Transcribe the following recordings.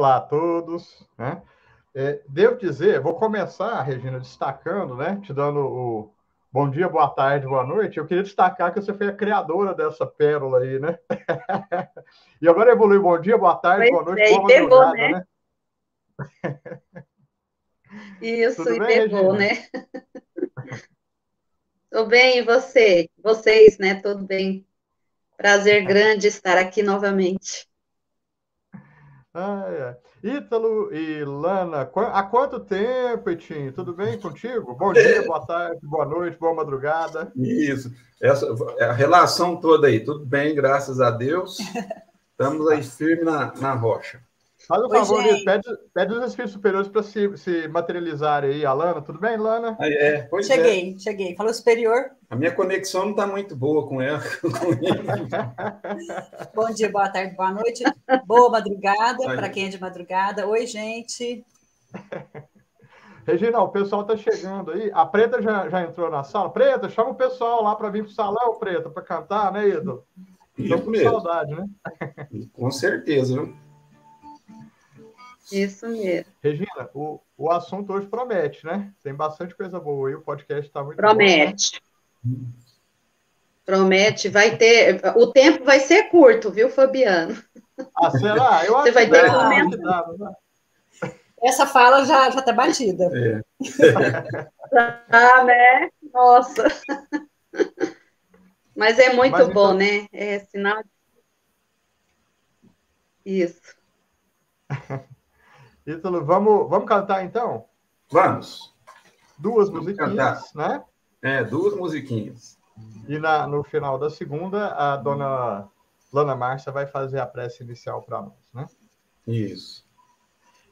Olá a todos. Né? É, devo dizer, vou começar, Regina, destacando, né? Te dando o bom dia, boa tarde, boa noite. Eu queria destacar que você foi a criadora dessa pérola aí, né? e agora evolui bom dia, boa tarde, pois boa noite, é, boa pegou, né? né? Isso, Tudo e bem, pegou, Regina? né? Tudo bem, e você? Vocês, né? Tudo bem. Prazer grande estar aqui novamente. Ai. Ítalo e Lana, há quanto tempo, Etinho? Tudo bem contigo? Bom dia, boa tarde, boa noite, boa madrugada. Isso, essa a relação toda aí, tudo bem, graças a Deus. Estamos aí firme na, na rocha. Faz um Oi, favor, gente. Pede, pede os espíritos superiores para se, se materializarem aí. A Lana, tudo bem, Lana? Aí, é, pois é. Cheguei, cheguei. Falou superior. A minha conexão não está muito boa com ela. com. Bom dia, boa tarde, boa noite. Boa madrugada para quem é de madrugada. Oi, gente. Regina, o pessoal está chegando aí. A Preta já, já entrou na sala. Preta, chama o pessoal lá para vir para o salão, Preta, para cantar, né, Ídolo? Estou com mesmo, saudade, né? com certeza. Viu? Isso mesmo. Regina, o, o assunto hoje promete, né? Tem bastante coisa boa aí. O podcast está muito bom, né? Promete. Promete, vai ter. O tempo vai ser curto, viu, Fabiano? Ah, será? Eu acho Você vai que ter que comentar. Essa fala já já está batida. É. Ah, né? Nossa. Mas é muito Mas bom, então- né? É sinal. Isso. Ítalo, vamos, vamos cantar então? Vamos. Duas Vamos musiquinhas, né? É, duas musiquinhas. E na, no final da segunda, a dona Lana Márcia vai fazer a prece inicial para nós, né? Isso.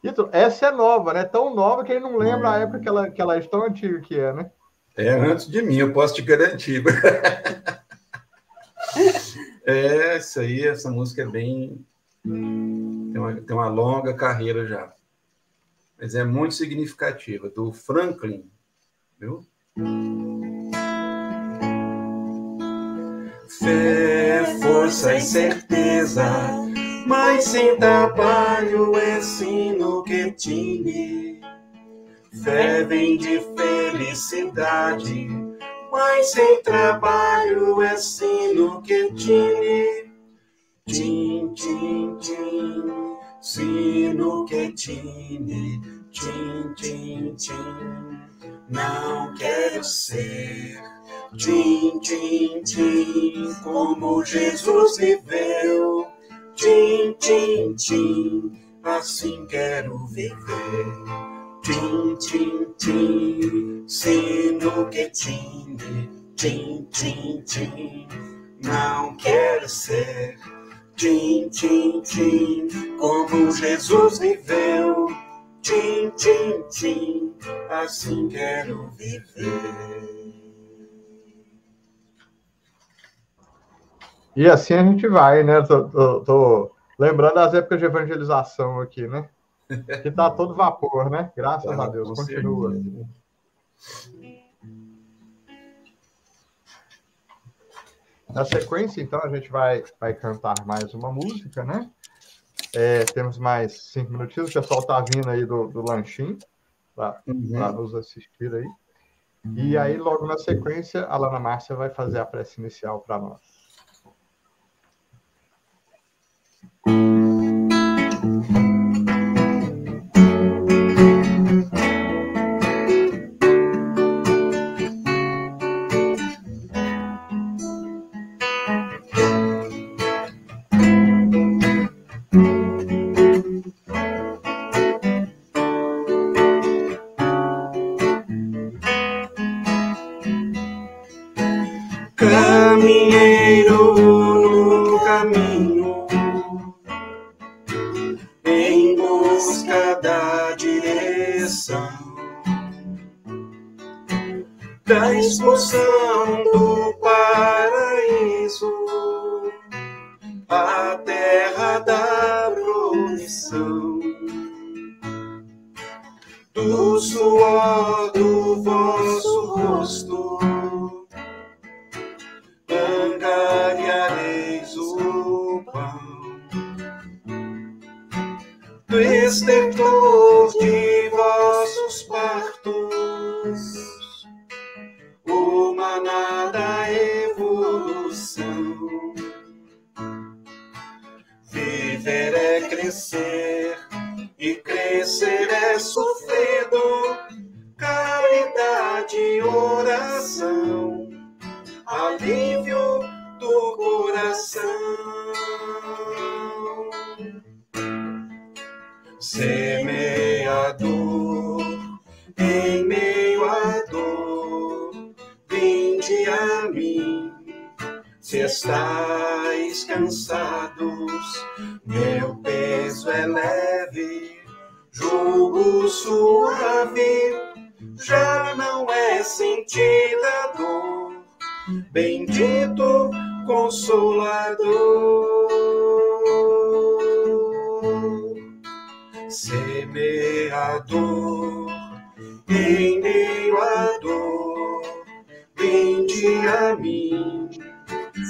Ítalo, essa é nova, né? Tão nova que ele não lembra a Hum. época que ela, que ela é tão antiga que é, né? É antes de mim, eu posso te garantir. É, essa aí, essa música é bem. Tem uma, tem uma longa carreira já. Mas é muito significativa, do Franklin. Viu? Fé, força e certeza, mas sem trabalho é sino que tinha. Fé vem de felicidade, mas sem trabalho é sino que tinha. Tim, tim, tim, sino que tinha. Tim, tim, tim, não quero ser. Tim, tim, tim, como Jesus viveu. Tim, tim, tim, assim quero viver. Tim, tim, tim, sino que tinha. Tim, tim, tim, não quero ser. Tim, tim, tim, como Jesus viveu. Tim, tim, tim, assim quero viver. E assim a gente vai, né? Tô, tô- tô lembrando das épocas de evangelização aqui, né? Que tá todo vapor, né? Graças Tá, a Deus, continua. certeza. Na sequência, então, a gente vai, vai cantar mais uma música, né? É, temos mais cinco minutinhos. O pessoal tá vindo aí do, do lanchinho para Uhum. nos assistir aí. E aí, logo na sequência, a Lana Márcia vai fazer a prece inicial para nós. Caminheiro no caminho, em busca da direção, da expulsão já não é sentida dor. Bendito Consolador semeador, em meio à dor, vinde a mim.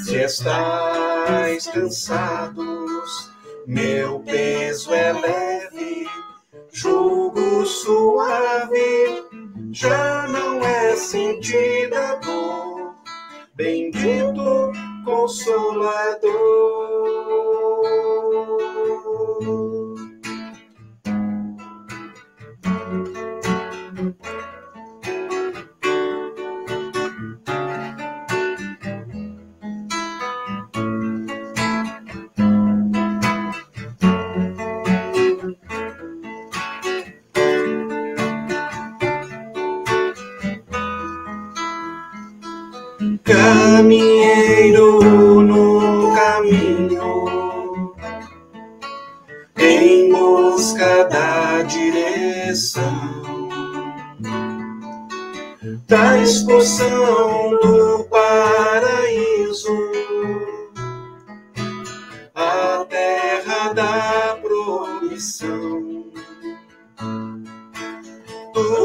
Se estáis cansados, meu peso é leve, jugo suave, já não é sentida dor. Bendito Consolador.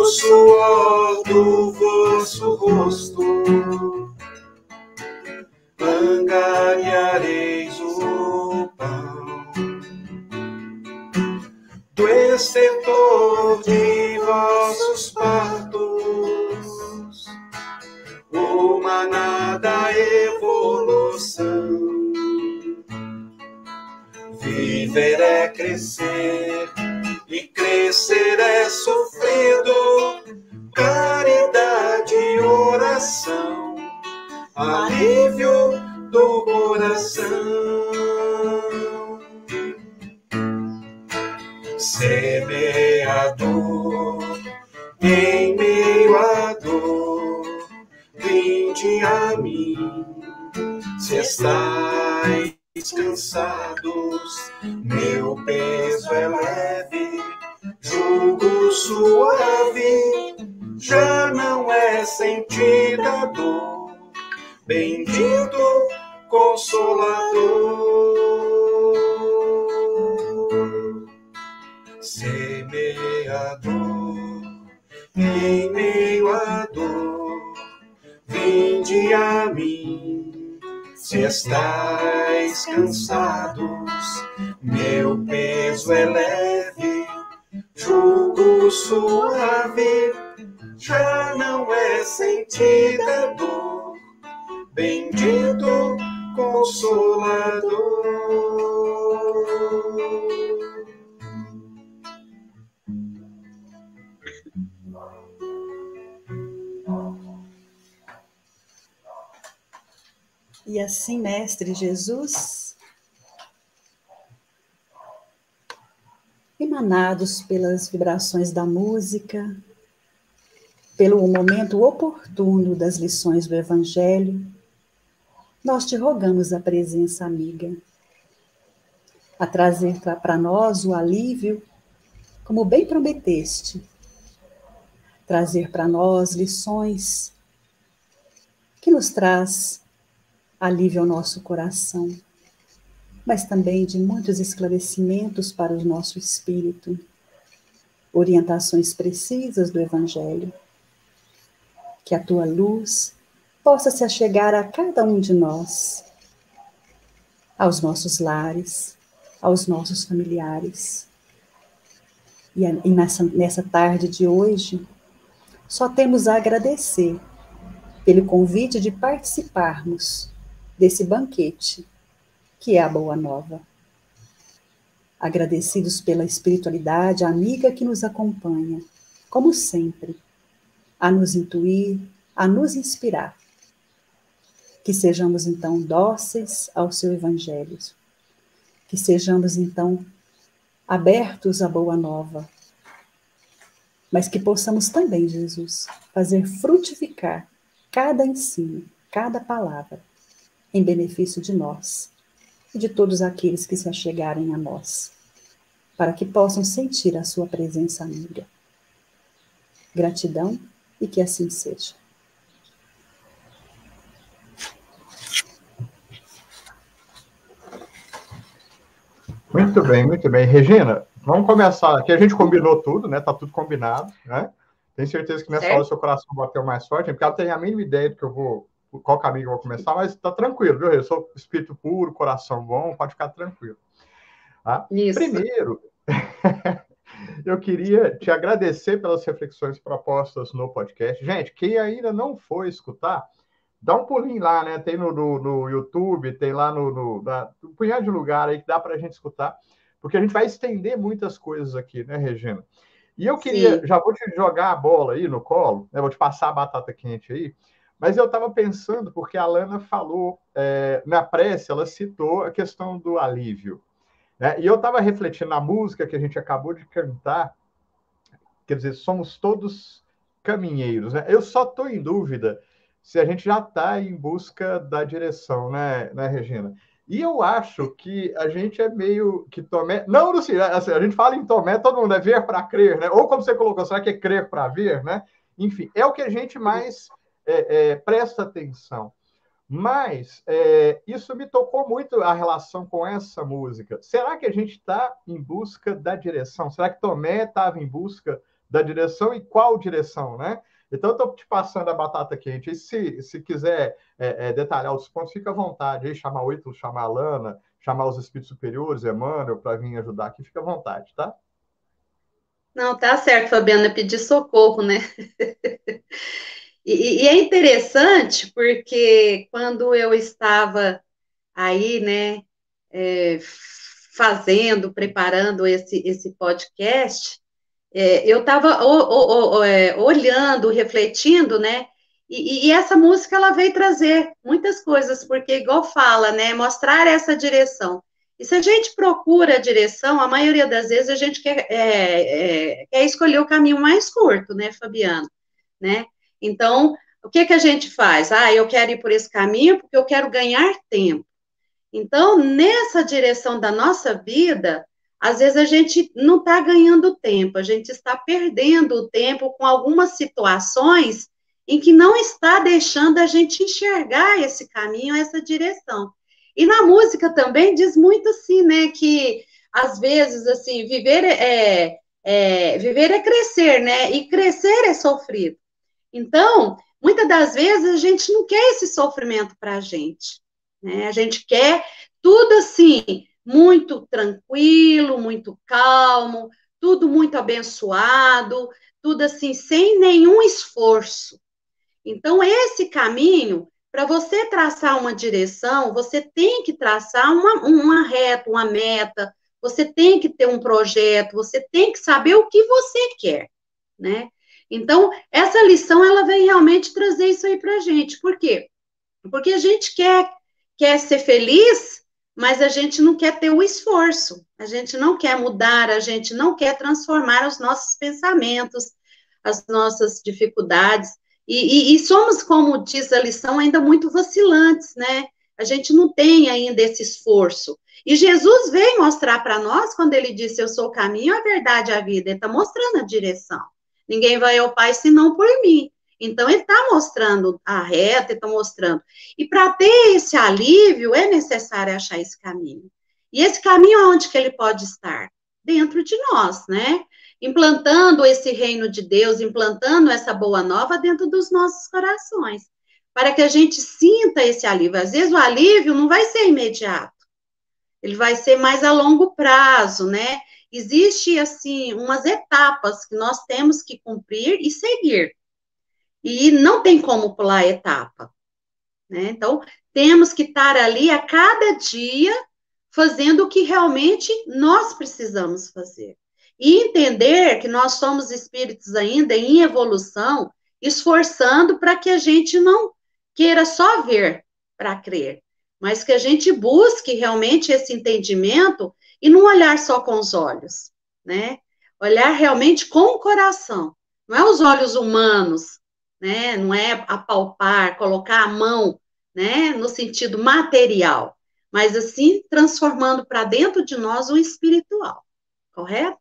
Suor do vosso rosto. Angariareis o pão. Do estertor se estáis cansados, meu peso é leve, jugo suave, já não é sentida dor bendito Consolador. Assim, Mestre Jesus, emanados pelas vibrações da música, pelo momento oportuno das lições do Evangelho, nós te rogamos a presença amiga, a trazer para nós o alívio, como bem prometeste, trazer para nós lições que nos traz alívio ao nosso coração, mas também de muitos esclarecimentos para o nosso espírito, orientações precisas do Evangelho. Que a tua luz possa se achegar a cada um de nós, aos nossos lares, aos nossos familiares. E, nessa, nessa tarde de hoje, só temos a agradecer pelo convite de participarmos desse banquete, que é a Boa Nova. Agradecidos pela espiritualidade amiga que nos acompanha, como sempre, a nos intuir, a nos inspirar. Que sejamos então dóceis ao seu evangelho. Que sejamos então abertos à boa nova. Mas que possamos também, Jesus, fazer frutificar cada ensino, cada palavra, em benefício de nós e de todos aqueles que se achegarem a nós, para que possam sentir a sua presença amiga. Gratidão e que assim seja. Muito bem, muito bem. Regina, vamos começar. Aqui a gente combinou tudo, né? Tá tudo combinado, né? Tenho certeza que nessa certo. hora seu coração bateu mais forte, porque ela tem a mínima ideia do que eu vou, qual caminho eu vou começar, mas tá tranquilo, viu? Eu sou espírito puro, coração bom, pode ficar tranquilo. Tá? Isso. Primeiro, eu queria te agradecer pelas reflexões propostas no podcast. Gente, quem ainda não foi escutar, dá um pulinho lá, né? Tem no, no, no YouTube, tem lá no, no na, um punhado de lugar aí que dá para a gente escutar, porque a gente vai estender muitas coisas aqui, né, Regina? E eu queria, Sim. já vou te jogar a bola aí no colo, né? Vou te passar a batata quente aí. Mas eu estava pensando, porque a Lana falou é, na prece, ela citou a questão do alívio. Né? E eu estava refletindo na música que a gente acabou de cantar, quer dizer, somos todos caminheiros. Né? Eu só estou em dúvida se a gente já está em busca da direção, né, né, Regina? E eu acho que a gente é meio que Tomé. Não, assim, assim, a gente fala em Tomé, todo mundo é ver para crer, né? Ou como você colocou, será que é crer para ver, né? Enfim, é o que a gente mais é, é, presta atenção. Mas é, isso me tocou muito a relação com essa música. Será que a gente está em busca da direção? Será que Tomé estava em busca da direção e qual direção, né? Então, estou te passando a batata quente. E se, se quiser é, é, detalhar os pontos, fica à vontade. Aí, chamar o Ítalo, chamar a Lana, chamar os espíritos superiores, Emmanuel, para vir ajudar aqui, fica à vontade, tá? Não, tá certo, Fabiana, pedir socorro, né? e, e, é interessante porque quando eu estava aí, né, é, fazendo, preparando esse, esse podcast, é, eu estava é, olhando, refletindo, né? E, e, essa música ela veio trazer muitas coisas, porque igual fala, né? Mostrar essa direção. E se a gente procura a direção, a maioria das vezes a gente quer, é, é, quer escolher o caminho mais curto, né, Fabiano? Né? Então, o que que a gente faz? Ah, eu quero ir por esse caminho porque eu quero ganhar tempo. Então, nessa direção da nossa vida, às vezes a gente não está ganhando tempo, a gente está perdendo o tempo com algumas situações em que não está deixando a gente enxergar esse caminho, essa direção. E na música também diz muito assim, né, que às vezes, assim, viver é, é viver é crescer, né, e crescer é sofrido. Então, muitas das vezes a gente não quer esse sofrimento para a gente, né, a gente quer tudo assim, muito tranquilo, muito calmo, tudo muito abençoado, tudo assim, sem nenhum esforço. Então, esse caminho, para você traçar uma direção, você tem que traçar uma, uma reta, uma meta, você tem que ter um projeto, você tem que saber o que você quer, né? Então, essa lição, ela vem realmente trazer isso aí para a gente. Por quê? Porque a gente quer, quer ser feliz, mas a gente não quer ter o esforço, a gente não quer mudar, a gente não quer transformar os nossos pensamentos, as nossas dificuldades, e, e, e, somos, como diz a lição, ainda muito vacilantes, né? A gente não tem ainda esse esforço. E Jesus veio mostrar para nós, quando ele disse: Eu sou o caminho, a verdade e a vida. Ele está mostrando a direção. Ninguém vai ao Pai senão por mim. Então, ele está mostrando a reta, está mostrando. E para ter esse alívio, é necessário achar esse caminho. E esse caminho, onde que ele pode estar? Dentro de nós, né? Implantando esse reino de Deus, implantando essa boa nova dentro dos nossos corações, para que a gente sinta esse alívio. Às vezes, o alívio não vai ser imediato, ele vai ser mais a longo prazo, né? Existe assim umas etapas que nós temos que cumprir e seguir. E não tem como pular a etapa. Né? Então, temos que estar ali a cada dia fazendo o que realmente nós precisamos fazer. E entender que nós somos espíritos ainda em evolução, esforçando para que a gente não queira só ver para crer, mas que a gente busque realmente esse entendimento e não olhar só com os olhos, né? Olhar realmente com o coração. Não é os olhos humanos, né? Não é apalpar, colocar a mão, né, no sentido material, mas assim transformando para dentro de nós o espiritual. Correto?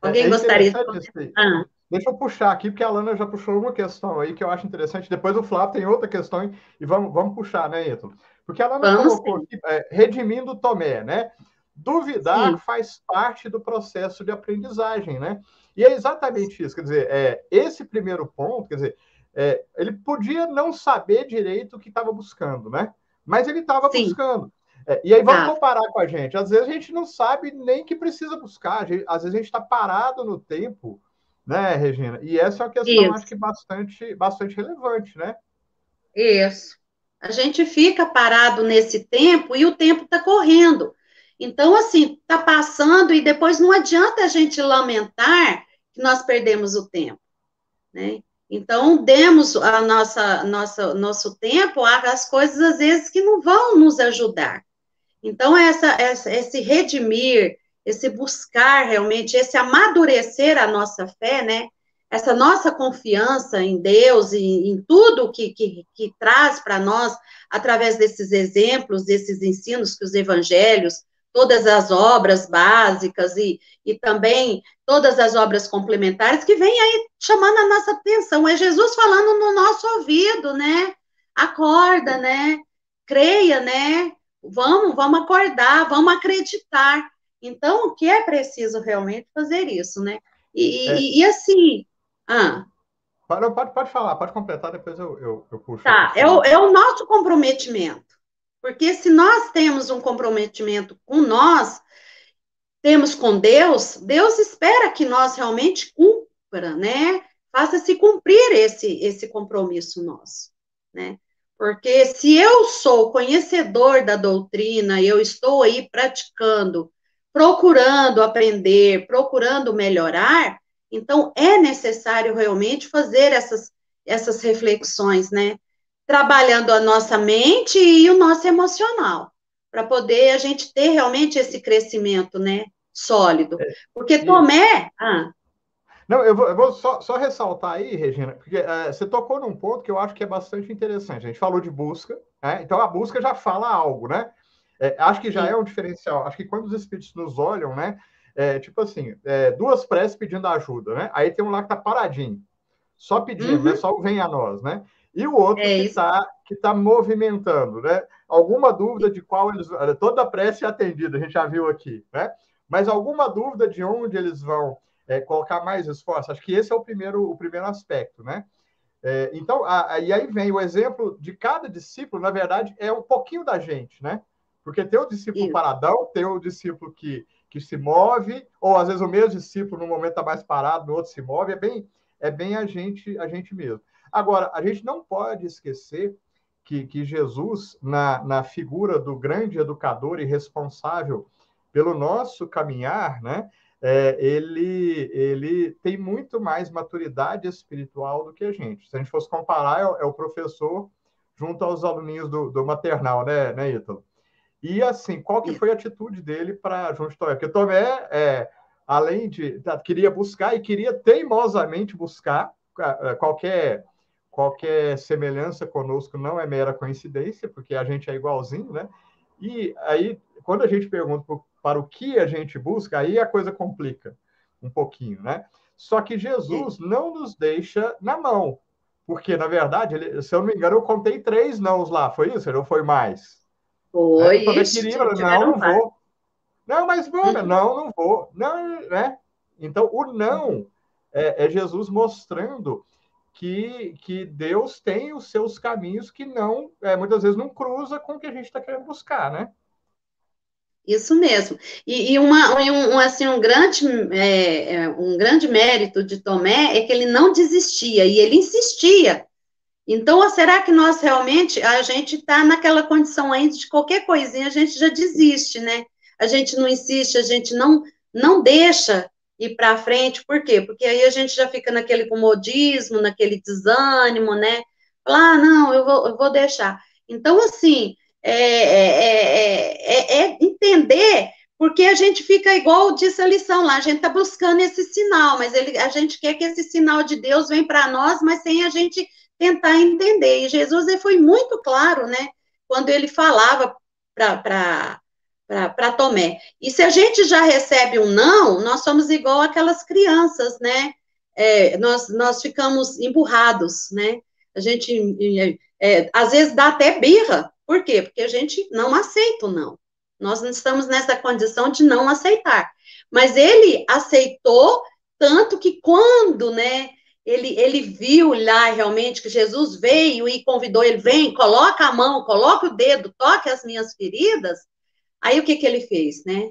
Alguém é, é gostaria de ah. Deixa eu puxar aqui, porque a Lana já puxou uma questão aí que eu acho interessante. Depois o Flávio tem outra questão e vamos, vamos puxar, né, Ítalo? Porque a Lana vamos colocou aqui, é, redimindo Tomé, né? Duvidar sim. faz parte do processo de aprendizagem, né? E é exatamente isso, quer dizer, é, esse primeiro ponto, quer dizer, é, ele podia não saber direito o que estava buscando, né? Mas ele estava buscando. É, e aí vamos ah. comparar com a gente. Às vezes a gente não sabe nem que precisa buscar. Gente, às vezes a gente está parado no tempo, né, Regina? E essa é uma questão, Isso. acho que bastante, bastante relevante, né? Isso. A gente fica parado nesse tempo e o tempo está correndo. Então, assim, está passando e depois não adianta a gente lamentar que nós perdemos o tempo, né? Então, demos a nossa, nossa, nosso tempo às coisas, às vezes, que não vão nos ajudar. Então, essa, essa, esse redimir, esse buscar realmente, esse amadurecer a nossa fé, né? Essa nossa confiança em Deus e em tudo que, que, que traz para nós, através desses exemplos, desses ensinos que os evangelhos todas as obras básicas e, e também todas as obras complementares que vêm aí chamando a nossa atenção. É Jesus falando no nosso ouvido, né? Acorda, né? Creia, né? Vamos, vamos acordar, vamos acreditar. Então, o que é preciso realmente fazer isso, né? E, é. e, e assim. Ah. Pode, pode, pode falar, pode completar, depois eu, eu, eu puxo. Tá, é o, é o nosso comprometimento. Porque se nós temos um comprometimento com nós, temos com Deus, Deus espera que nós realmente cumpra, né? Faça-se cumprir esse, esse compromisso nosso, né? Porque se eu sou conhecedor da doutrina, eu estou aí praticando, procurando aprender, procurando melhorar, então é necessário realmente fazer essas, essas reflexões, né? Trabalhando a nossa mente e o nosso emocional, para poder a gente ter realmente esse crescimento, né, sólido. É, porque Tomé... Ah. Não, eu vou, eu vou só, só, ressaltar aí, Regina, porque é, você tocou num ponto que eu acho que é bastante interessante. A gente falou de busca, né? então a busca já fala algo, né? É, acho que já Sim. é um diferencial. Acho que quando os espíritos nos olham, né? É, tipo assim, é, duas preces pedindo ajuda, né? Aí tem um lá que tá paradinho, só pedindo, uhum. né? Só vem a nós, né? E o outro é que está que tá movimentando, né? Alguma dúvida de qual eles. Toda a prece é atendida, a gente já viu aqui, né? Mas alguma dúvida de onde eles vão é, colocar mais esforço? Acho que esse é o primeiro, o primeiro aspecto, né? É, então, a, a, e aí vem o exemplo de cada discípulo, na verdade, é um pouquinho da gente, né? Porque tem o discípulo Isso. paradão, tem o discípulo que, que se move, ou às vezes o mesmo discípulo no momento está mais parado, no outro se move, é bem, é bem a gente, a gente mesmo. Agora, a gente não pode esquecer que, que Jesus, na, na figura do grande educador e responsável pelo nosso caminhar, né, é, ele, ele tem muito mais maturidade espiritual do que a gente. Se a gente fosse comparar, é, é o professor junto aos aluninhos do, do maternal, né, né, Ítalo? E assim, qual que foi a atitude dele para junto Tomé? Porque Tomé, é, além de queria buscar e queria teimosamente buscar é, qualquer qualquer semelhança conosco não é mera coincidência, porque a gente é igualzinho, né? E aí, quando a gente pergunta para o que a gente busca, aí a coisa complica um pouquinho, né? Só que Jesus não nos deixa na mão, porque, na verdade, ele, se eu não me engano, eu contei três nãos lá, foi isso? Ou foi mais? Foi, é, isso. Queria, não, não vou. Não, mas vamos, uhum. não, não vou. Não, né? Então, o não é, é Jesus mostrando que, que Deus tem os seus caminhos que não, é, muitas vezes, não cruza com o que a gente está querendo buscar, né? Isso mesmo. E, e uma, um, assim, um, grande, é, é, um grande mérito de Tomé é que ele não desistia e ele insistia. Então, será que nós realmente, a gente está naquela condição ainda de qualquer coisinha, a gente já desiste, né? A gente não insiste, a gente não, não deixa ir para frente, por quê? Porque aí a gente já fica naquele comodismo, naquele desânimo, né? Falar, ah, não, eu vou, eu vou deixar. Então, assim, é, é, é, entender, porque a gente fica igual disse a lição lá, a gente está buscando esse sinal, mas ele, a gente quer que esse sinal de Deus venha para nós, mas sem a gente tentar entender. E Jesus ele foi muito claro, né? Quando ele falava para para Tomé. E se a gente já recebe um não, nós somos igual aquelas crianças, né? É, nós, nós ficamos emburrados, né? A gente, é, às vezes, dá até birra. Por quê? Porque a gente não aceita o não. Nós não estamos nessa condição de não aceitar. Mas ele aceitou tanto que quando, né, ele, ele viu lá realmente que Jesus veio e convidou ele, vem, coloca a mão, coloca o dedo, toque as minhas feridas, Aí o que que ele fez, né?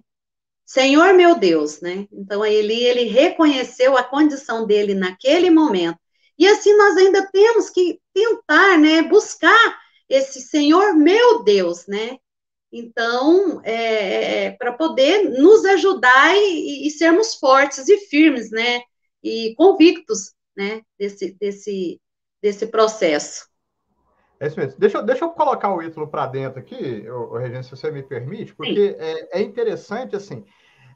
Senhor meu Deus, né? Então aí ele, ele reconheceu a condição dele naquele momento. E assim nós ainda temos que tentar, né, buscar esse Senhor meu Deus, né? Então, é, é, é para poder nos ajudar e, e, sermos fortes e firmes, né? E convictos, né? Desse, desse, desse processo. É isso mesmo. Deixa, deixa eu colocar o Ítalo para dentro aqui, o, Regina, se você me permite, porque é, é, interessante, assim,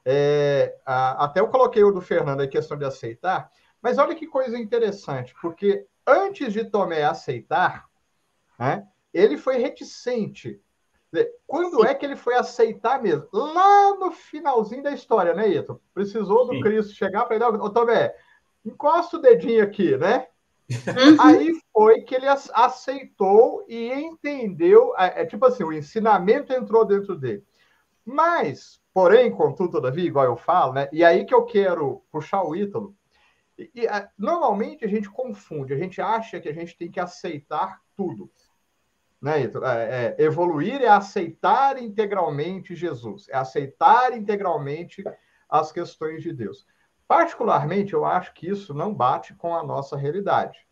é, a, até eu coloquei o do Fernando, a questão de aceitar, mas olha que coisa interessante, porque antes de Tomé aceitar, né, ele foi reticente. Quando Sim. é que ele foi aceitar mesmo? Lá no finalzinho da história, né, Ito? Precisou do Sim. Cristo chegar para ele, ô Tomé, encosta o dedinho aqui, né? Uhum. Aí foi que ele aceitou e entendeu, é, é, tipo assim, o ensinamento entrou dentro dele. Mas, porém, contudo, todavia, igual eu falo, né? E aí que eu quero puxar o Ítalo. E, e, normalmente a gente confunde, a gente acha que a gente tem que aceitar tudo. Né, Ítalo? É, é, evoluir é aceitar integralmente Jesus, é aceitar integralmente as questões de Deus. Particularmente, eu acho que isso não bate com a nossa realidade.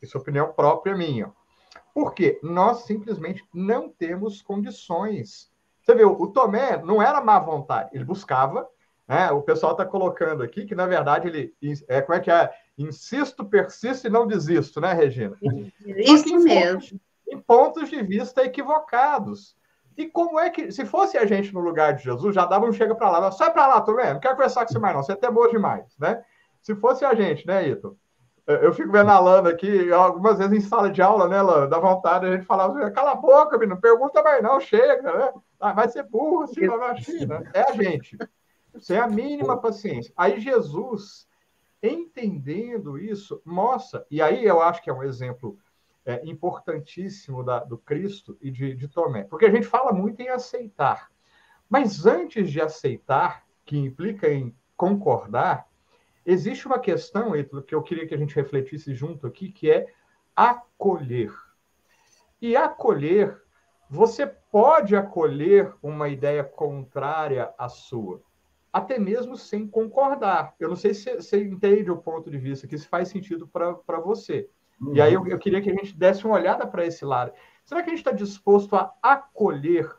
Isso é opinião própria minha. Porque nós simplesmente não temos condições. Você viu, o Tomé não era má vontade, ele buscava. Né? O pessoal está colocando aqui que, na verdade, ele. É, como é que é? Insisto, persisto e não desisto, né, Regina? Isso em mesmo. Pontos, em pontos de vista equivocados. E como é que, se fosse a gente no lugar de Jesus, já dava um chega para lá, sai para lá, Tomé, não quero conversar com você mais, não, você é até boa demais, né? Se fosse a gente, né, Ito? Eu fico vendo a Lana aqui, algumas vezes em sala de aula, né, Lana? Dá vontade a gente falar, assim, cala a boca, menino, pergunta mais não, chega, né? Ah, vai ser burro, assim, vai assim, né? É a gente. Sem a mínima paciência. Aí Jesus, entendendo isso, mostra, e aí eu acho que é um exemplo é, importantíssimo da, do Cristo e de, de Tomé, porque a gente fala muito em aceitar, mas antes de aceitar, que implica em concordar, existe uma questão, Ítalo, que eu queria que a gente refletisse junto aqui, que é acolher. E acolher, você pode acolher uma ideia contrária à sua, até mesmo sem concordar. Eu não sei se você entende o ponto de vista, que isso faz sentido para você. Uhum. E aí eu, eu, queria que a gente desse uma olhada para esse lado. Será que a gente está disposto a acolher,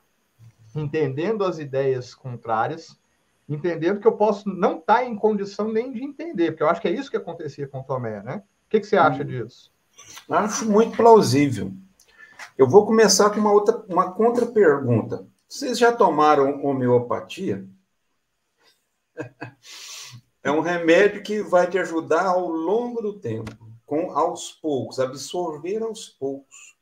entendendo as ideias contrárias, entendendo que eu posso não estar tá em condição nem de entender, porque eu acho que é isso que acontecia com Tomé, né? O que, que você acha uhum. disso? Acho muito plausível. Eu vou começar com uma outra, uma contra-pergunta. Vocês já tomaram homeopatia? É um remédio que vai te ajudar ao longo do tempo com aos poucos, absorver aos poucos.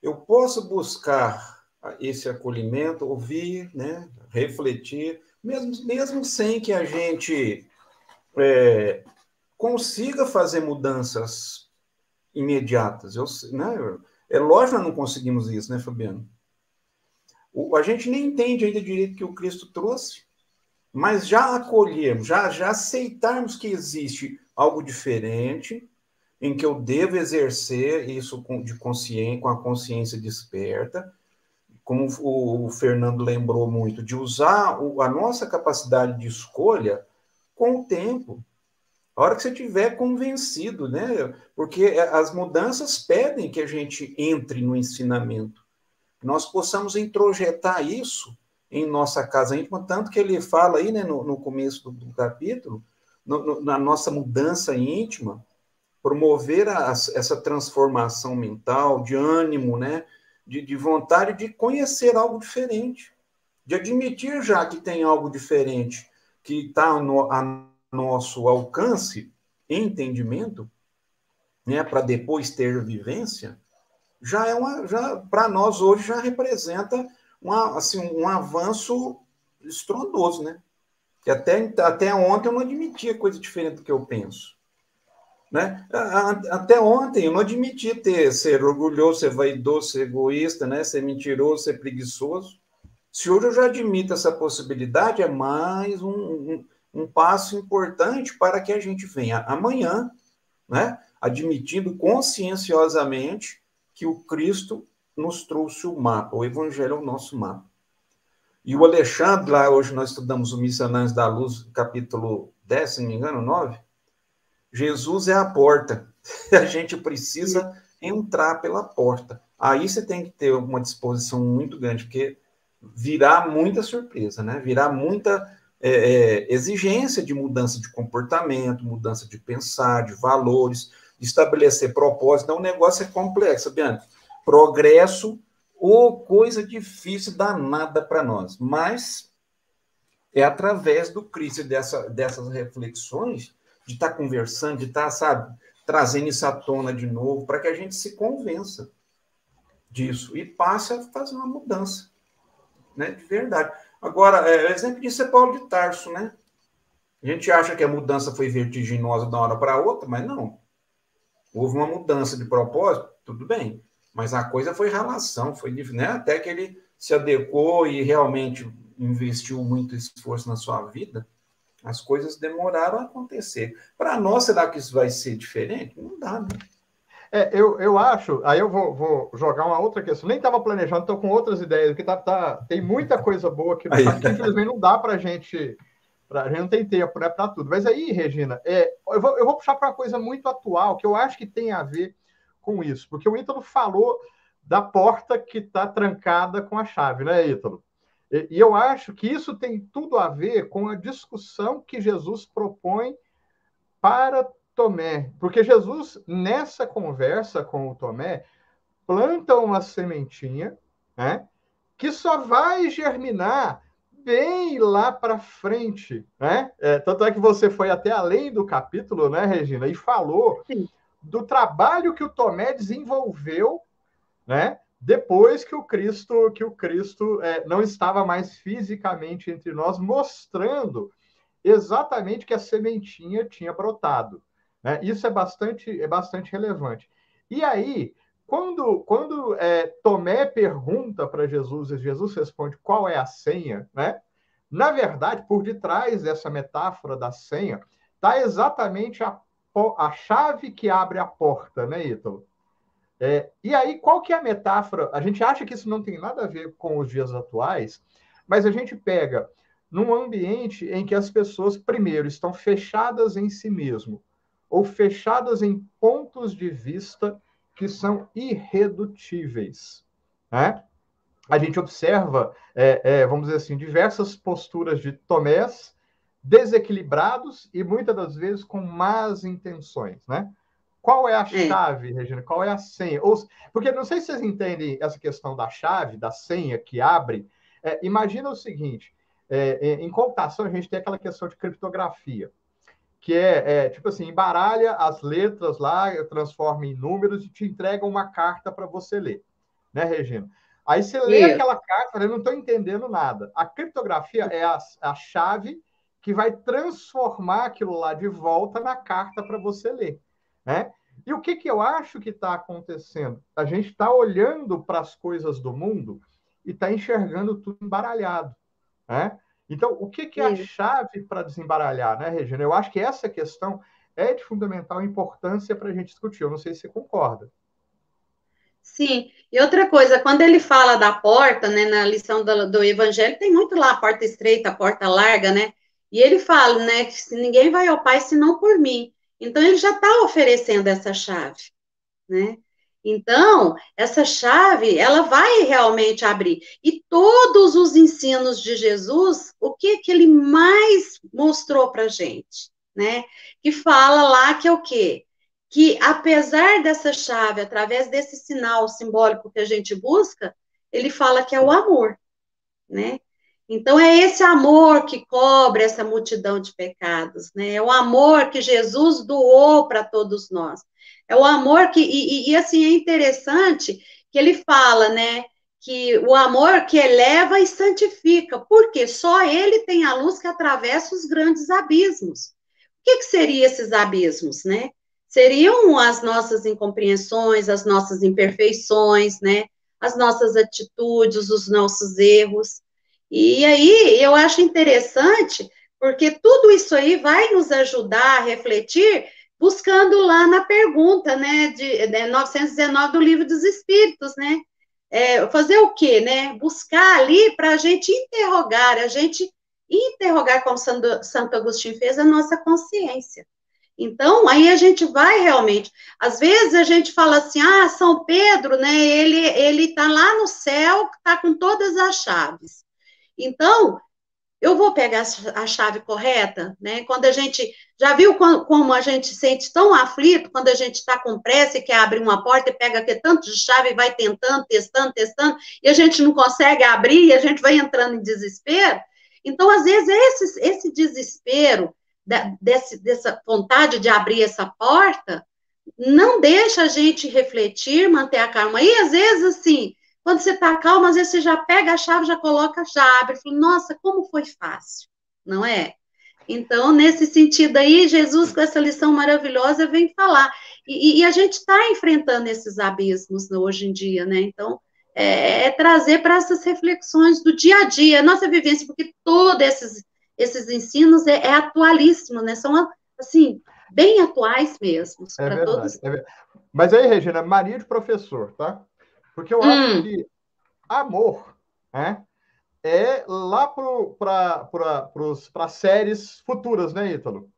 Eu posso buscar esse acolhimento, ouvir, né, refletir, mesmo, mesmo sem que a gente é, consiga fazer mudanças imediatas. Eu, né, é lógico que nós não conseguimos isso, né, Fabiano? O, a gente nem entende ainda direito que o Cristo trouxe, mas já acolhermos, já, já aceitarmos que existe algo diferente, em que eu devo exercer isso com, de consciência, com a consciência desperta, como o Fernando lembrou muito, de usar a nossa capacidade de escolha com o tempo. A hora que você estiver convencido, né? Porque as mudanças pedem que a gente entre no ensinamento. Nós possamos introjetar isso em nossa casa íntima, tanto que ele fala aí, né, no, no começo do, do capítulo, no, no, na nossa mudança íntima, promover a, essa transformação mental, de ânimo, né, de, de vontade de conhecer algo diferente, de admitir já que tem algo diferente, que está no, a nosso alcance, entendimento, né, para depois ter vivência, já é uma, já para nós hoje já representa uma, assim, um avanço estrondoso, né? Que até, até ontem eu não admitia coisa diferente do que eu penso. Né? Até ontem eu não admitia ter, ser orgulhoso, ser vaidoso, ser egoísta, né? ser mentiroso, ser preguiçoso. Se hoje eu já admito essa possibilidade, é mais um, um, um passo importante para que a gente venha amanhã, né? admitindo conscienciosamente que o Cristo nos trouxe o mapa, o Evangelho é o nosso mapa. E o Alexandre, lá hoje nós estudamos o Missionários da Luz, capítulo 10, se não me engano, 9. Jesus é a porta. A gente precisa entrar pela porta. Aí você tem que ter uma disposição muito grande, porque virá muita surpresa, né? Virá muita é, é, exigência de mudança de comportamento, mudança de pensar, de valores, de estabelecer propósito. Então, o negócio é complexo, Bianca progresso ou coisa difícil danada para nós. Mas é através do Cristo dessa, dessas reflexões, de estar tá conversando, de estar, tá, sabe, trazendo isso à tona de novo, para que a gente se convença disso e passe a fazer uma mudança, né, de verdade. Agora, é, o exemplo disso é Paulo de Tarso, né? A gente acha que a mudança foi vertiginosa de uma hora para outra, mas não. Houve uma mudança de propósito, tudo bem. Mas a coisa foi relação, foi né? até que ele se adequou e realmente investiu muito esforço na sua vida, as coisas demoraram a acontecer. Para nós, será que isso vai ser diferente? Não dá, né? É, eu, eu acho, aí eu vou, vou jogar uma outra questão. Nem estava planejando, estou com outras ideias, porque tá, tá, tem muita coisa boa aqui, aí, que infelizmente não dá para a gente. Pra, a gente não tem tempo né, para tudo. Mas aí, Regina, é, eu, vou, eu vou puxar para uma coisa muito atual, que eu acho que tem a ver com isso, porque o Ítalo falou da porta que está trancada com a chave, né, Ítalo? E, eu acho que isso tem tudo a ver com a discussão que Jesus propõe para Tomé, porque Jesus, nessa conversa com o Tomé, planta uma sementinha, né, que só vai germinar bem lá para frente, né? É, tanto é que você foi até além do capítulo, né, Regina, e falou Sim do trabalho que o Tomé desenvolveu, né? Depois que o Cristo, que o Cristo é, não estava mais fisicamente entre nós, mostrando exatamente que a sementinha tinha brotado. Né? Isso é bastante, é bastante relevante. E aí, quando, quando é, Tomé pergunta para Jesus e Jesus responde qual é a senha, né? Na verdade, por detrás dessa metáfora da senha, está exatamente a a chave que abre a porta, né, Ítalo? É, e aí, qual que é a metáfora? A gente acha que isso não tem nada a ver com os dias atuais, mas a gente pega num ambiente em que as pessoas, primeiro, estão fechadas em si mesmo, ou fechadas em pontos de vista que são irredutíveis. Né? A gente observa, é, é, vamos dizer assim, diversas posturas de Tomés desequilibrados e muitas das vezes com más intenções, né? Qual é a chave, Regina? Qual é a senha? Ou, porque não sei se vocês entendem essa questão da chave, da senha que abre. É, imagina o seguinte: é, é em computação a gente tem aquela questão de criptografia, que é, é, tipo assim, embaralha as letras lá, transforma em números e te entrega uma carta para você ler, né, Regina? Aí você lê Isso. aquela carta, eu não estou entendendo nada. A criptografia é a, a chave que vai transformar aquilo lá de volta na carta para você ler. Né? E o que, que eu acho que está acontecendo? A gente está olhando para as coisas do mundo e está enxergando tudo embaralhado. Né? Então, o que, que é a chave para desembaralhar, né, Regina? Eu acho que essa questão é de fundamental importância para a gente discutir. Eu não sei se você concorda. Sim, E outra coisa, quando ele fala da porta, né, na lição do, do Evangelho, tem muito lá a porta estreita, a porta larga, né? E ele fala, né, que se ninguém vai ao Pai senão por mim. Então ele já está oferecendo essa chave, né? Então, essa chave, ela vai realmente abrir. E todos os ensinos de Jesus, o que que ele mais mostrou para gente, né? Que fala lá que é o quê? Que apesar dessa chave, através desse sinal simbólico que a gente busca, ele fala que é o amor, né? Então, é esse amor que cobre essa multidão de pecados, né? É o amor que Jesus doou para todos nós. É o amor que, e, e, assim, é interessante que ele fala, né? Que o amor que eleva e santifica, porque só ele tem a luz que atravessa os grandes abismos. O que, que seriam esses abismos, né? Seriam as nossas incompreensões, as nossas imperfeições, né? As nossas atitudes, os nossos erros. E aí eu acho interessante, porque tudo isso aí vai nos ajudar a refletir, buscando lá na pergunta, né, de, de 919 do Livro dos Espíritos, né? É, fazer o quê, né? Buscar ali para a gente interrogar, a gente interrogar, como Santo, Santo Agostinho fez, a nossa consciência. Então, aí a gente vai realmente. Às vezes a gente fala assim, ah, São Pedro, né? Ele ele está lá no céu, está com todas as chaves. Então, eu vou pegar a chave correta, né? Quando a gente já viu como a gente sente tão aflito quando a gente está com pressa e quer abrir uma porta e pega aquele tanto de chave e vai tentando, testando, testando, e a gente não consegue abrir e a gente vai entrando em desespero. Então, às vezes, esse, esse desespero, desse, dessa vontade de abrir essa porta, não deixa a gente refletir, manter a calma. E às vezes, assim, quando você está calmo, às vezes você já pega a chave, já coloca, já abre. Fala, Nossa, como foi fácil, não é? Então, nesse sentido aí, Jesus, com essa lição maravilhosa, vem falar. E, e a gente está enfrentando esses abismos hoje em dia, né? Então, é, é trazer para essas reflexões do dia a dia, nossa vivência, porque todos esses, esses ensinos é, é atualíssimo, né? São, assim, bem atuais mesmo. É verdade, todos. É. Mas aí, Regina, mania de professor, tá? Porque eu hum. acho que amor né, é lá para séries futuras, né, Ítalo?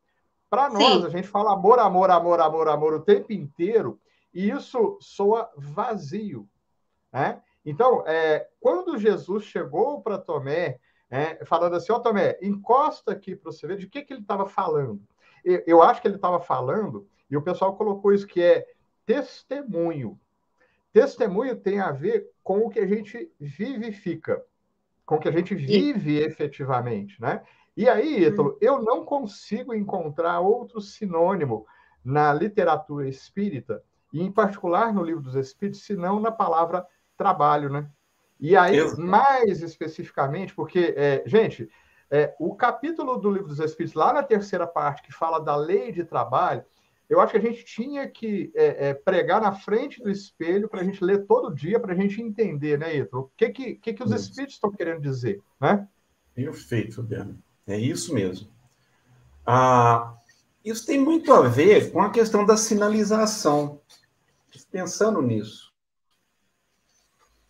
Para nós, Sim. a gente fala amor, amor, amor, amor, amor o tempo inteiro, e isso soa vazio. Né? Então, é, quando Jesus chegou para Tomé, é, falando assim, ó oh, Tomé, encosta aqui para você ver de que, que ele estava falando. Eu, eu acho que ele estava falando, e o pessoal colocou isso, que é testemunho. Testemunho tem a ver com o que a gente vivifica, com o que a gente vive efetivamente, né? E aí, Ítalo, eu não consigo encontrar outro sinônimo na literatura espírita, e em particular no livro dos Espíritos, senão na palavra trabalho, né? E aí, mais especificamente, porque, é, gente, é, o capítulo do livro dos Espíritos, lá na terceira parte, que fala da lei de trabalho, eu acho que a gente tinha que é, é, pregar na frente do espelho para a gente ler todo dia, para a gente entender, né, Ito? O que, que, que, que os espíritos estão querendo dizer, né? Perfeito, Fabiano. É isso mesmo. Ah, isso tem muito a ver com a questão da sinalização. Pensando nisso.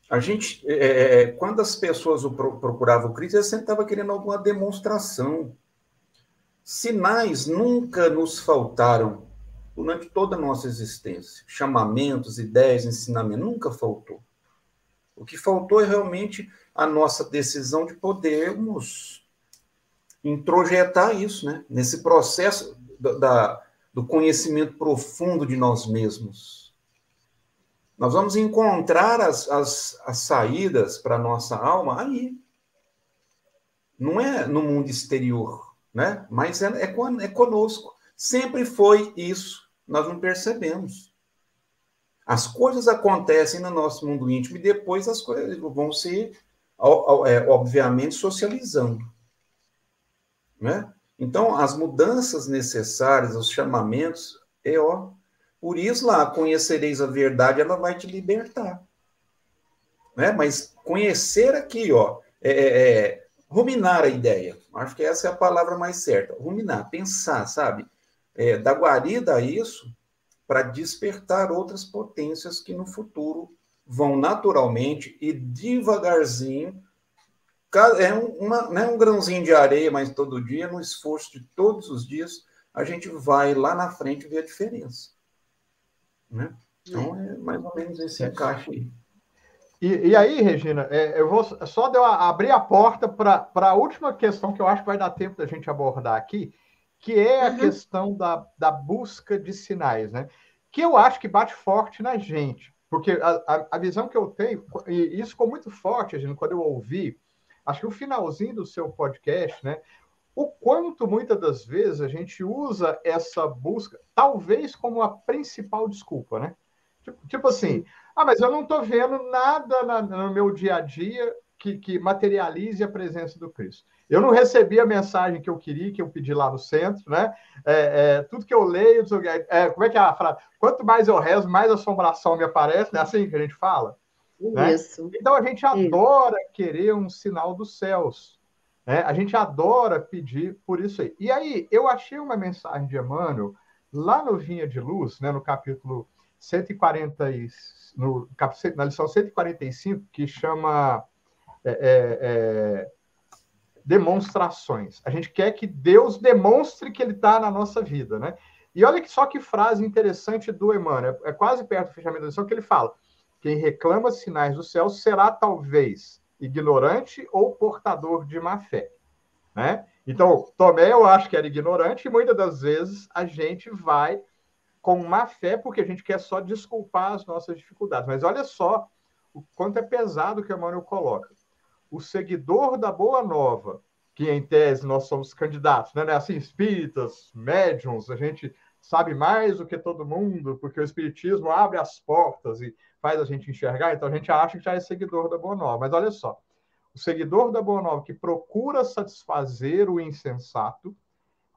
A gente, é, é, é quando as pessoas procuravam o Cristo, eles sempre estavam querendo alguma demonstração. Sinais nunca nos faltaram durante toda a nossa existência. Chamamentos, ideias, ensinamentos, nunca faltou. O que faltou é realmente a nossa decisão de podermos introjetar isso, né? Nesse processo da, da, do conhecimento profundo de nós mesmos. Nós vamos encontrar as, as, as saídas para a nossa alma aí. Não é no mundo exterior, né? Mas é, é, é conosco. Sempre foi isso nós não percebemos. As coisas acontecem no nosso mundo íntimo e depois as coisas vão se, é, obviamente, socializando. Né? Então, as mudanças necessárias, os chamamentos, é ó. Por isso, lá, conhecereis a verdade, ela vai te libertar. Né? Mas conhecer aqui, ó, é, é, é ruminar a ideia. Acho que essa é a palavra mais certa. Ruminar, pensar, sabe? É, guarida a isso para despertar outras potências que no futuro vão naturalmente e devagarzinho. É uma, não é um grãozinho de areia, mas todo dia, no esforço de todos os dias, a gente vai lá na frente ver a diferença. Né? Então, é mais ou menos esse encaixe aí. E, e aí, Regina, é, eu vou só de eu abrir a porta para a última questão que eu acho que vai dar tempo da gente abordar aqui, que é a uhum. questão da, da busca de sinais, né? Que eu acho que bate forte na gente, porque a, a, visão que eu tenho, e isso ficou muito forte, Regina, quando eu ouvi, acho que o finalzinho do seu podcast, né? O quanto muitas das vezes a gente usa essa busca, talvez como a principal desculpa, né? Tipo, tipo assim, ah, mas eu não estou vendo nada na, no meu dia a dia que, que, materialize a presença do Cristo. Eu não recebi a mensagem que eu queria, que eu pedi lá no centro, né? É, é, tudo que eu leio, é, como é que é a frase? Quanto mais eu rezo, mais assombração me aparece, não é assim que a gente fala? Né? Isso. Né? Então a gente adora isso. querer um sinal dos céus. Né? A gente adora pedir por isso aí. E aí, eu achei uma mensagem de Emmanuel lá no Vinha de Luz, né, no capítulo 140, no, na lição 145, que chama é, é, é, demonstrações. A gente quer que Deus demonstre que ele está na nossa vida, né? E olha só que frase interessante do Emmanuel, é, é quase perto do fechamento da lição que ele fala: quem reclama sinais do céu será talvez ignorante ou portador de má fé, né? Então, Tomé eu acho que era ignorante e muitas das vezes a gente vai com má fé, porque a gente quer só desculpar as nossas dificuldades. Mas olha só o quanto é pesado que o Emmanuel coloca. O seguidor da Boa Nova, que em tese nós somos candidatos, né? É assim, espíritas, médiums, a gente sabe mais do que todo mundo, porque o espiritismo abre as portas e faz a gente enxergar, então a gente acha que já é seguidor da Boa Nova. Mas olha só, o seguidor da Boa Nova que procura satisfazer o insensato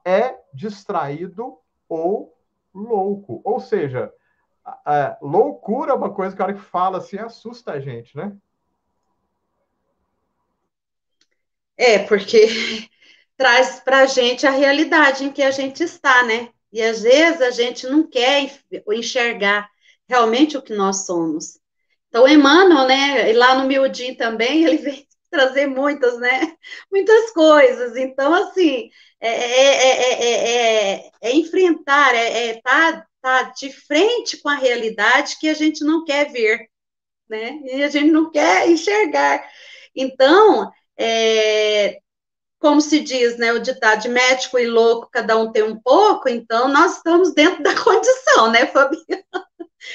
é distraído ou louco. Ou seja, a, loucura é uma coisa que a hora que fala assim assusta a gente, né? É, porque traz para a gente a realidade em que a gente está, né? E às vezes a gente não quer enxergar realmente o que nós somos. Então, Emmanuel, né, lá no Miudinho também, ele vem trazer muitas, né? Muitas coisas. Então, assim, é, é, é, é enfrentar, é estar tá, tá de frente com a realidade que a gente não quer ver, né? E a gente não quer enxergar. Então, é, como se diz, né, o ditado de médico e louco, cada um tem um pouco, então nós estamos dentro da condição, né, Fabiana?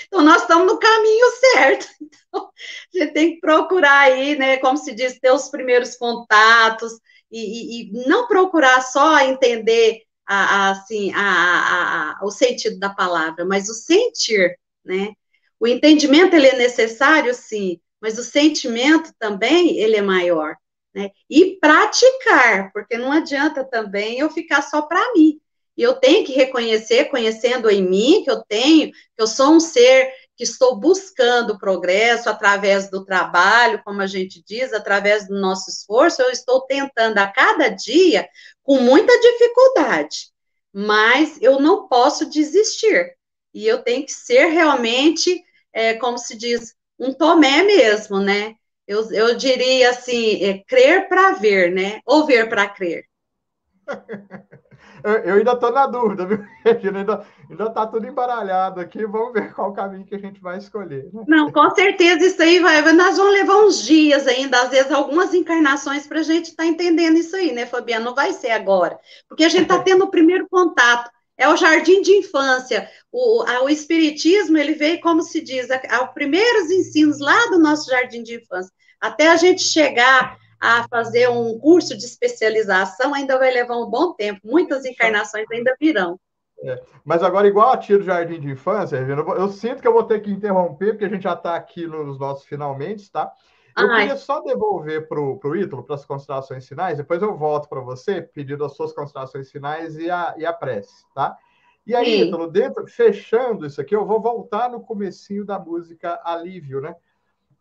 Então, nós estamos no caminho certo. Então, a gente tem que procurar aí, né, como se diz, ter os primeiros contatos e, e, e não procurar só entender a, a, assim, a, o sentido da palavra, mas o sentir, né? O entendimento, ele é necessário, sim, mas o sentimento também, ele é maior. Né? E praticar, porque não adianta também eu ficar só para mim. E eu tenho que reconhecer, conhecendo em mim, que eu tenho, que eu sou um ser que estou buscando progresso através do trabalho, como a gente diz, através do nosso esforço, eu estou tentando a cada dia com muita dificuldade, mas eu não posso desistir. E eu tenho que ser realmente, é, como se diz, um Tomé mesmo, né? Eu, eu diria assim, é, crer para ver, né? Ou ver para crer. Eu, eu ainda estou na dúvida, viu, Regina? Ainda, ainda tá tudo embaralhado aqui. Vamos ver qual caminho que a gente vai escolher. Né? Não, com certeza isso aí vai. Nós vamos levar uns dias ainda, às vezes, algumas encarnações para a gente estar tá entendendo isso aí, né, Fabiana? Não vai ser agora. Porque a gente está tendo o primeiro contato. É o jardim de infância. O, o Espiritismo, ele veio, como se diz, aos primeiros ensinos lá do nosso jardim de infância. Até a gente chegar a fazer um curso de especialização, ainda vai levar um bom tempo. Muitas encarnações ainda virão. É, mas agora, igual a tia do Jardim de Infância, eu, sinto que eu vou ter que interromper, porque a gente já está aqui nos nossos finalmente, tá? Eu Ai. queria só devolver para o Ítalo, para as considerações finais, depois eu volto para você, pedindo as suas considerações finais e a, e a prece, tá? E aí, Sim. Ítalo, dentro, fechando isso aqui, eu vou voltar no comecinho da música Alívio, né?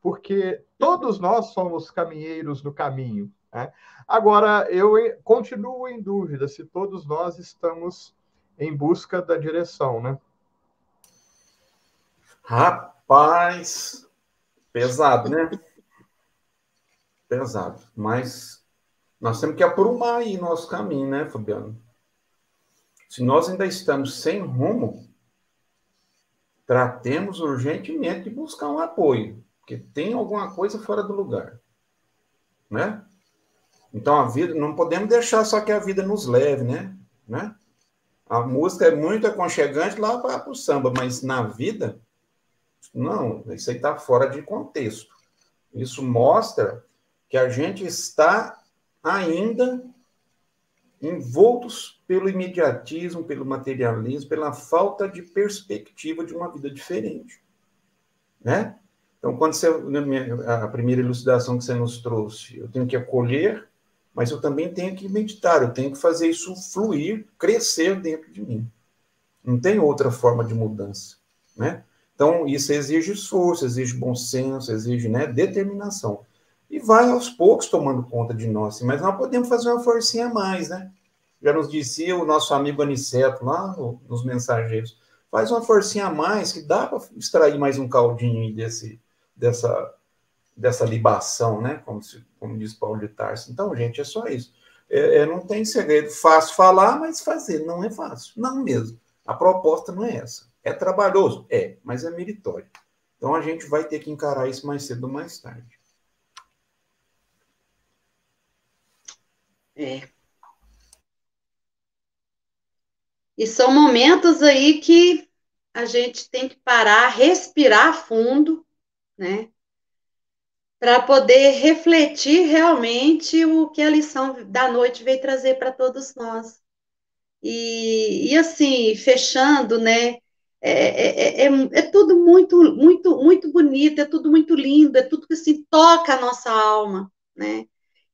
Porque todos nós somos caminheiros no caminho. Né? Agora, eu continuo em dúvida se todos nós estamos em busca da direção, né? Rapaz, Pesado, né? Pesado. Mas nós temos que aprumar aí nosso caminho, né, Fabiano? Se nós ainda estamos sem rumo, tratemos urgentemente de buscar um apoio, porque tem alguma coisa fora do lugar, né? Então a vida, não podemos deixar só que a vida nos leve, né? né? A música é muito aconchegante lá para o samba, mas na vida, não, isso aí está fora de contexto. Isso mostra que a gente está ainda envoltos pelo imediatismo, pelo materialismo, pela falta de perspectiva de uma vida diferente, né? Então, quando você a primeira elucidação que você nos trouxe, eu tenho que acolher, mas eu também tenho que meditar, eu tenho que fazer isso fluir, crescer dentro de mim. Não tem outra forma de mudança, né? Então, isso exige esforço, exige bom senso, exige né, determinação e vai aos poucos tomando conta de nós. Mas nós podemos fazer uma forcinha a mais, né? Já nos dizia o nosso amigo Aniceto lá no, nos mensageiros. Faz uma forcinha a mais que dá para extrair mais um caldinho desse, dessa, dessa libação, né? Como, se, como diz Paulo de Tarso. Então, gente, é só isso. É, é, não tem segredo. Fácil falar, mas fazer não é fácil. Não mesmo. A proposta não é essa. É trabalhoso? É, mas é meritório. Então a gente vai ter que encarar isso mais cedo ou mais tarde. É. E são momentos aí que a gente tem que parar, respirar fundo, né? Para poder refletir realmente o que a lição da noite veio trazer para todos nós. E, e assim, fechando, né? É, é, é, é, tudo muito, muito, muito bonito, é tudo muito lindo, é tudo que assim, toca a nossa alma, né?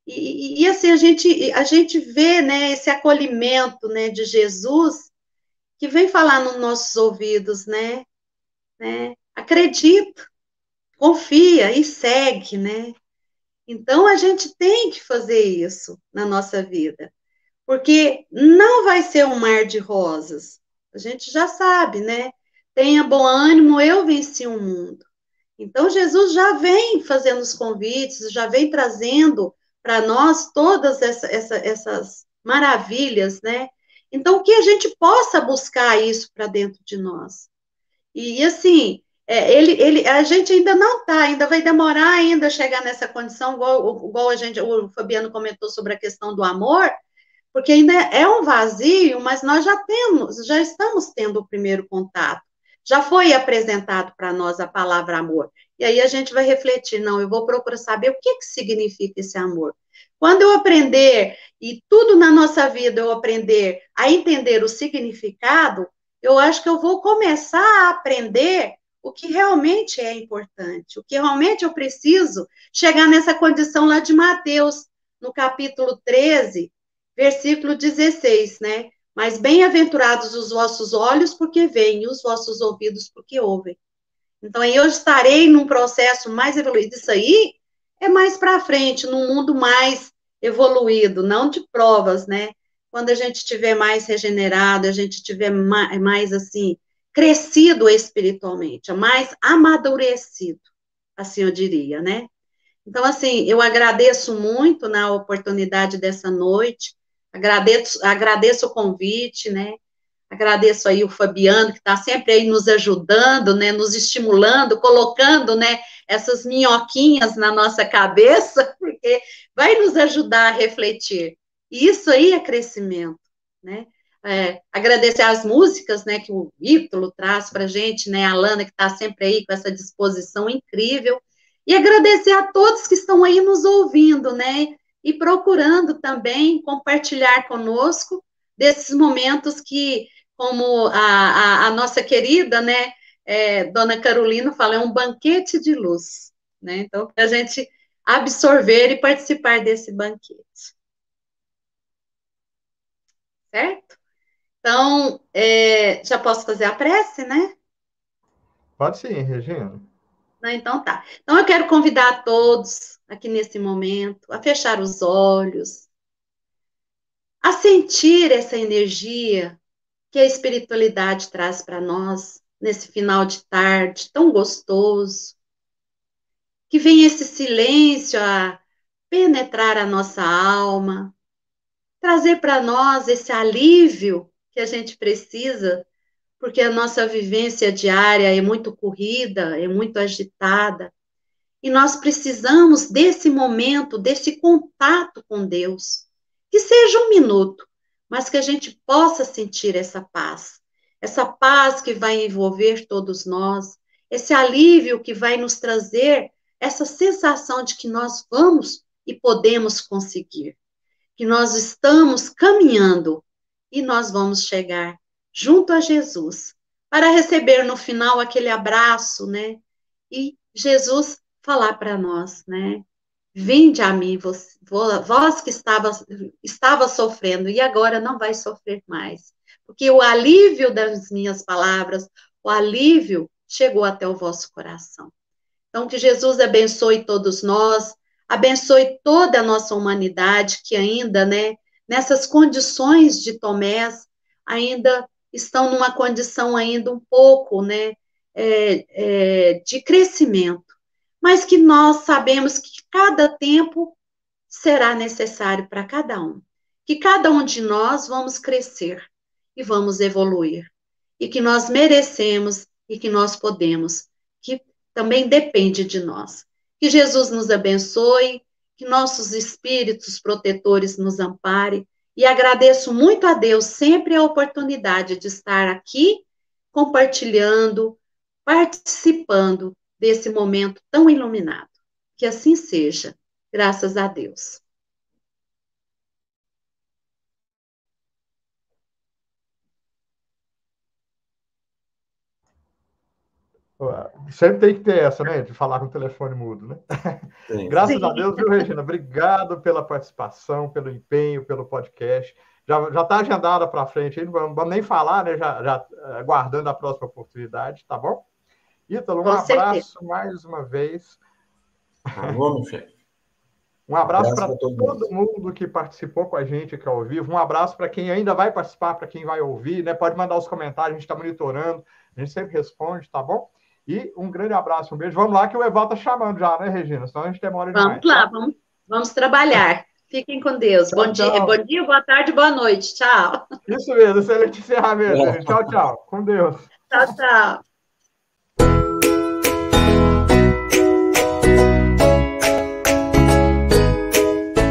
E, e, assim, a gente, a gente vê né, esse acolhimento né, de Jesus que vem falar nos nossos ouvidos, né? né? Acredita, confia e segue, né? Então a gente tem que fazer isso na nossa vida, porque não vai ser um mar de rosas. A gente já sabe, né? Tenha bom ânimo, eu venci o mundo. Então Jesus já vem fazendo os convites, já vem trazendo para nós todas essa, essa, essas maravilhas, né? Então, que a gente possa buscar isso para dentro de nós. E, e assim, é, ele, ele, a gente ainda não está, ainda vai demorar ainda chegar nessa condição, igual, igual a gente, o Fabiano comentou sobre a questão do amor, porque ainda é um vazio, mas nós já temos, já estamos tendo o primeiro contato. Já foi apresentado para nós a palavra amor. E aí a gente vai refletir, não, eu vou procurar saber o que, que significa esse amor. Quando eu aprender, e tudo na nossa vida eu aprender a entender o significado, eu acho que eu vou começar a aprender o que realmente é importante, o que realmente eu preciso chegar nessa condição lá de Mateus, no capítulo 13, versículo 16, né? Mas bem-aventurados os vossos olhos, porque veem, e os vossos ouvidos, porque ouvem. Então, eu estarei num processo mais evoluído. Isso aí é mais para frente, num mundo mais evoluído, não de provas, né? Quando a gente estiver mais regenerado, a gente estiver mais, mais, assim, crescido espiritualmente, mais amadurecido, assim eu diria, né? Então, assim, eu agradeço muito na oportunidade dessa noite, agradeço, agradeço o convite, né? Agradeço aí o Fabiano, que está sempre aí nos ajudando, né, nos estimulando, colocando, né, essas minhoquinhas na nossa cabeça, porque vai nos ajudar a refletir. E isso aí é crescimento, né? É, agradecer as músicas, né, que o Ítalo traz para a gente, né, a Lana que está sempre aí com essa disposição incrível, e agradecer a todos que estão aí nos ouvindo, né, e procurando também compartilhar conosco desses momentos que como a, a, a nossa querida, né, é, Dona Carolina fala, é um banquete de luz, né? Então, para a gente absorver e participar desse banquete. Certo? Então, é, já posso fazer a prece, né? Pode sim, Regina. Não, então tá. Então, eu quero convidar a todos aqui nesse momento a fechar os olhos, a sentir essa energia que a espiritualidade traz para nós nesse final de tarde tão gostoso. que venha esse silêncio a penetrar a nossa alma, trazer para nós esse alívio que a gente precisa, porque a nossa vivência diária é muito corrida, é muito agitada, e nós precisamos desse momento, desse contato com Deus, que seja um minuto, mas que a gente possa sentir essa paz, essa paz que vai envolver todos nós, esse alívio que vai nos trazer essa sensação de que nós vamos e podemos conseguir, que nós estamos caminhando e nós vamos chegar junto a Jesus para receber no final aquele abraço, né? E Jesus falar para nós, né? Vinde a mim, vós, vós que estava, estava sofrendo e agora não vai sofrer mais. Porque o alívio das minhas palavras, o alívio chegou até o vosso coração. Então, que Jesus abençoe todos nós, abençoe toda a nossa humanidade que ainda, né, nessas condições de Tomés, ainda estão numa condição ainda um pouco, né, é, é, de crescimento, mas que nós sabemos que cada tempo será necessário para cada um, que cada um de nós vamos crescer e vamos evoluir, e que nós merecemos e que nós podemos, que também depende de nós. Que Jesus nos abençoe, que nossos espíritos protetores nos amparem. E agradeço muito a Deus sempre a oportunidade de estar aqui compartilhando, participando desse momento tão iluminado. Que assim seja, graças a Deus. Sempre tem que ter essa, né? De falar com o telefone mudo, né? Sim. Graças Sim. a Deus, viu, Regina? Obrigado pela participação, pelo empenho, pelo podcast. Já está agendada para frente, não vamos nem falar, né? Já, já aguardando a próxima oportunidade, tá bom? Ítalo, um com abraço certeza. mais uma vez. Vamos, chefe. Um abraço, para todo, todo mundo que participou com a gente aqui ao vivo. Um abraço para quem ainda vai participar, para quem vai ouvir, né? Pode mandar os comentários, a gente está monitorando, a gente sempre responde, tá bom? E um grande abraço, um beijo. Vamos lá, que o Eval está chamando já, né, Regina? Senão a gente demora demais. Vamos lá, tá? vamos, vamos trabalhar. Fiquem com Deus. Tchau, bom, dia, bom dia, boa tarde, boa noite. Tchau. Isso mesmo, excelente encerramento. Tchau, tchau. Com Deus. Tchau, tchau.